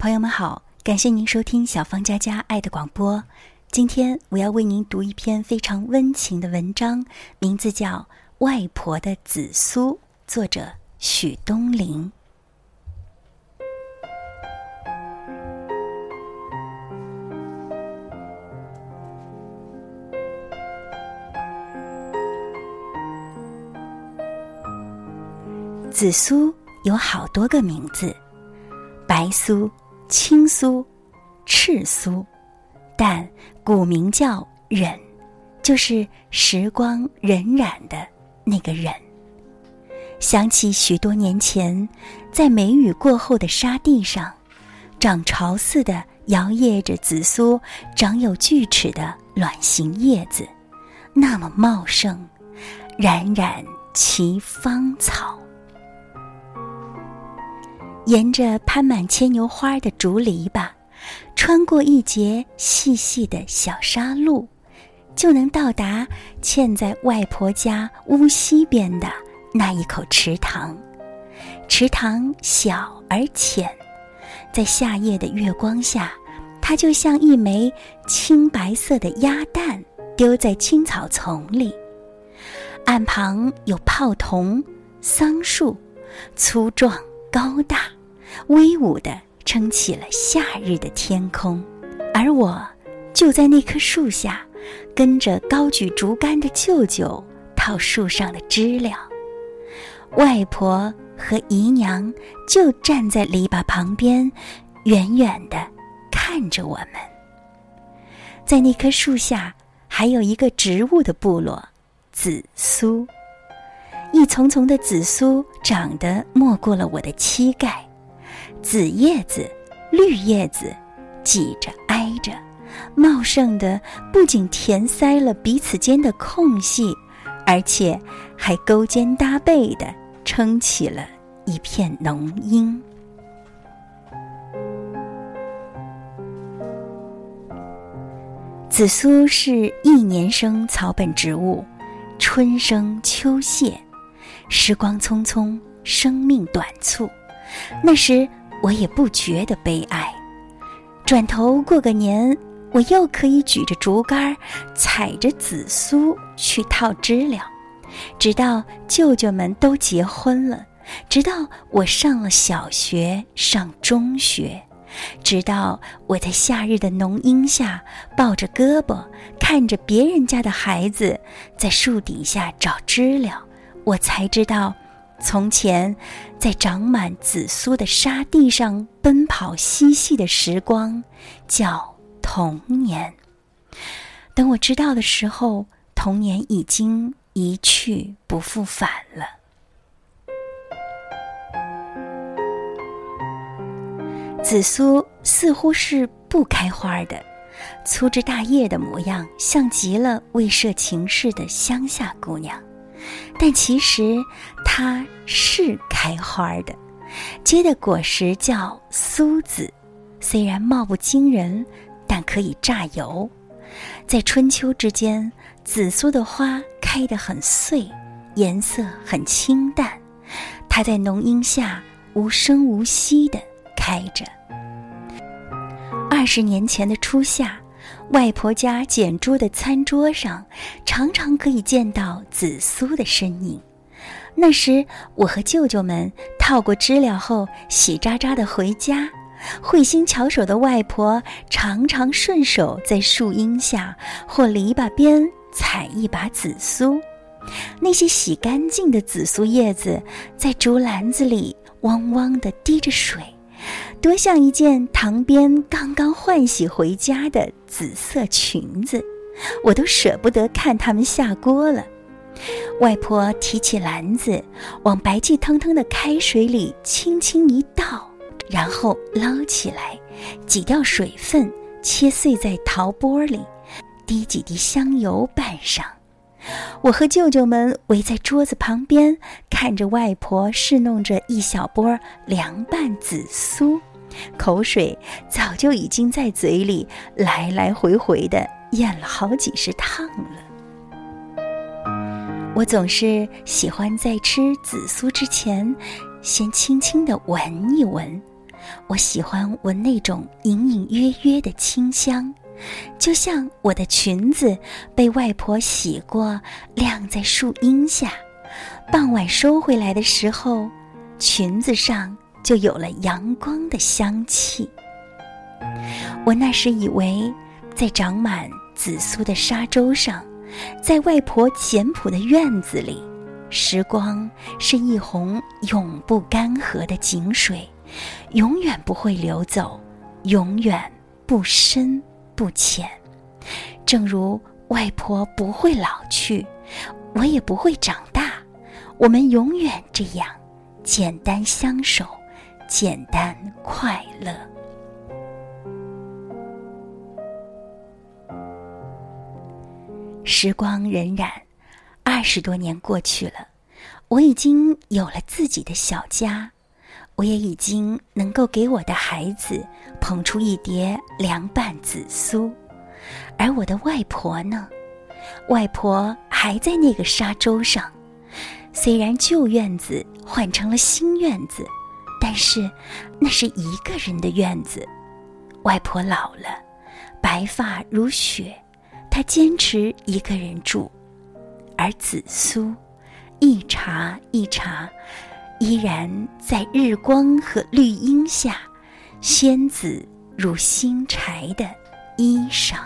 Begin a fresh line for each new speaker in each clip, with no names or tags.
朋友们好，感谢您收听小芳家家爱的广播。今天我要为您读一篇非常温情的文章，名字叫《外婆的紫苏》，作者许东林。紫苏有好多个名字，白苏、青苏、赤苏，但古名叫忍，就是时光荏苒的那个忍。想起许多年前，在梅雨过后的沙地上，涨潮似的摇曳着紫苏长有锯齿的卵形叶子，那么茂盛，冉冉其芳草。沿着攀满牵牛花的竹篱笆，穿过一节细细的小沙路，就能到达嵌在外婆家屋西边的那一口池塘。池塘小而浅，在夏夜的月光下，它就像一枚青白色的鸭蛋，丢在青草丛里。岸旁有泡桐、桑树，粗壮高大。威武地撑起了夏日的天空，而我就在那棵树下，跟着高举竹竿的舅舅套树上的知了。外婆和姨娘就站在篱笆旁边，远远地看着我们。在那棵树下，还有一个植物的部落——紫苏。一丛丛的紫苏长得没过了我的膝盖。紫叶子、绿叶子，挤着挨着，茂盛的不仅填塞了彼此间的空隙，而且还勾肩搭背的撑起了一片浓荫。紫苏是一年生草本植物，春生秋谢，时光匆匆，生命短促，那时。我也不觉得悲哀，转头过个年，我又可以举着竹竿，踩着紫苏去套知了，直到舅舅们都结婚了，直到我上了小学、上中学，直到我在夏日的浓荫下抱着胳膊，看着别人家的孩子在树底下找知了，我才知道。从前，在长满紫苏的沙地上奔跑嬉戏的时光，叫童年。等我知道的时候，童年已经一去不复返了。紫苏似乎是不开花的，粗枝大叶的模样，像极了未涉情事的乡下姑娘。但其实它是开花的，结的果实叫苏子，虽然貌不惊人，但可以榨油。在春秋之间，紫苏的花开得很碎，颜色很清淡，它在浓荫下无声无息地开着。二十年前的初夏。外婆家捡珠的餐桌上，常常可以见到紫苏的身影。那时，我和舅舅们套过知了后，喜喳喳的回家。慧心巧手的外婆常常顺手在树荫下或篱笆边采一把紫苏。那些洗干净的紫苏叶子，在竹篮子里汪汪地滴着水。多像一件塘边刚刚换洗回家的紫色裙子，我都舍不得看他们下锅了。外婆提起篮子，往白气腾腾的开水里轻轻一倒，然后捞起来，挤掉水分，切碎在陶钵里，滴几滴香油拌上。我和舅舅们围在桌子旁边，看着外婆侍弄着一小钵凉拌紫苏。口水早就已经在嘴里来来回回的咽了好几十趟了。我总是喜欢在吃紫苏之前，先轻轻的闻一闻，我喜欢闻那种隐隐约约的清香，就像我的裙子被外婆洗过，晾在树荫下，傍晚收回来的时候，裙子上就有了阳光的香气。我那时以为，在长满紫苏的沙洲上，在外婆简朴的院子里。时光是一泓永不干涸的井水，永远不会流走，永远不深不浅。正如外婆不会老去，我也不会长大，我们永远这样简单相守，简单快乐。时光荏苒。二十多年过去了，我已经有了自己的小家，我也已经能够给我的孩子捧出一碟凉拌紫苏，而我的外婆呢？外婆还在那个沙洲上，虽然旧院子换成了新院子，但是那是一个人的院子。外婆老了，白发如雪，她坚持一个人住。而紫苏，一茬一茬，依然在日光和绿荫下，鲜紫如新柴的衣裳。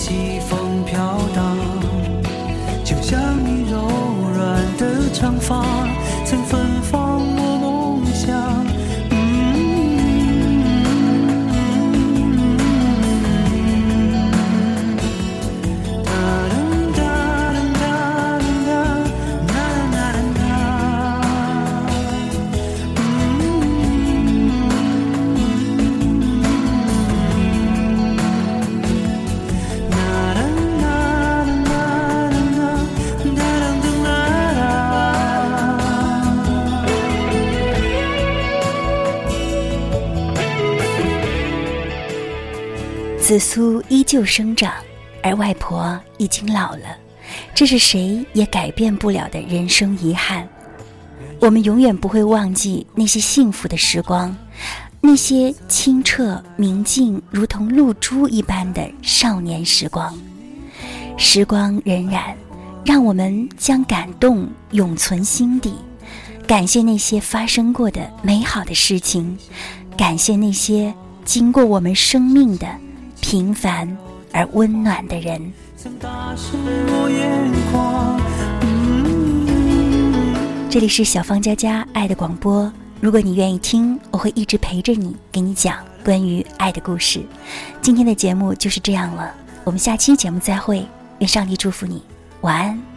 西风飘荡就像你柔软的长发。
紫苏依旧生长，而外婆已经老了，这是谁也改变不了的人生遗憾。我们永远不会忘记那些幸福的时光，那些清澈明净如同露珠一般的少年时光。时光荏苒，让我们将感动永存心底。感谢那些发生过的美好的事情，感谢那些经过我们生命的。平凡而温暖的人。这里是小芳佳佳爱的广播。如果你愿意听，我会一直陪着你，给你讲关于爱的故事。今天的节目就是这样了，我们下期节目再会。愿上帝祝福你，晚安。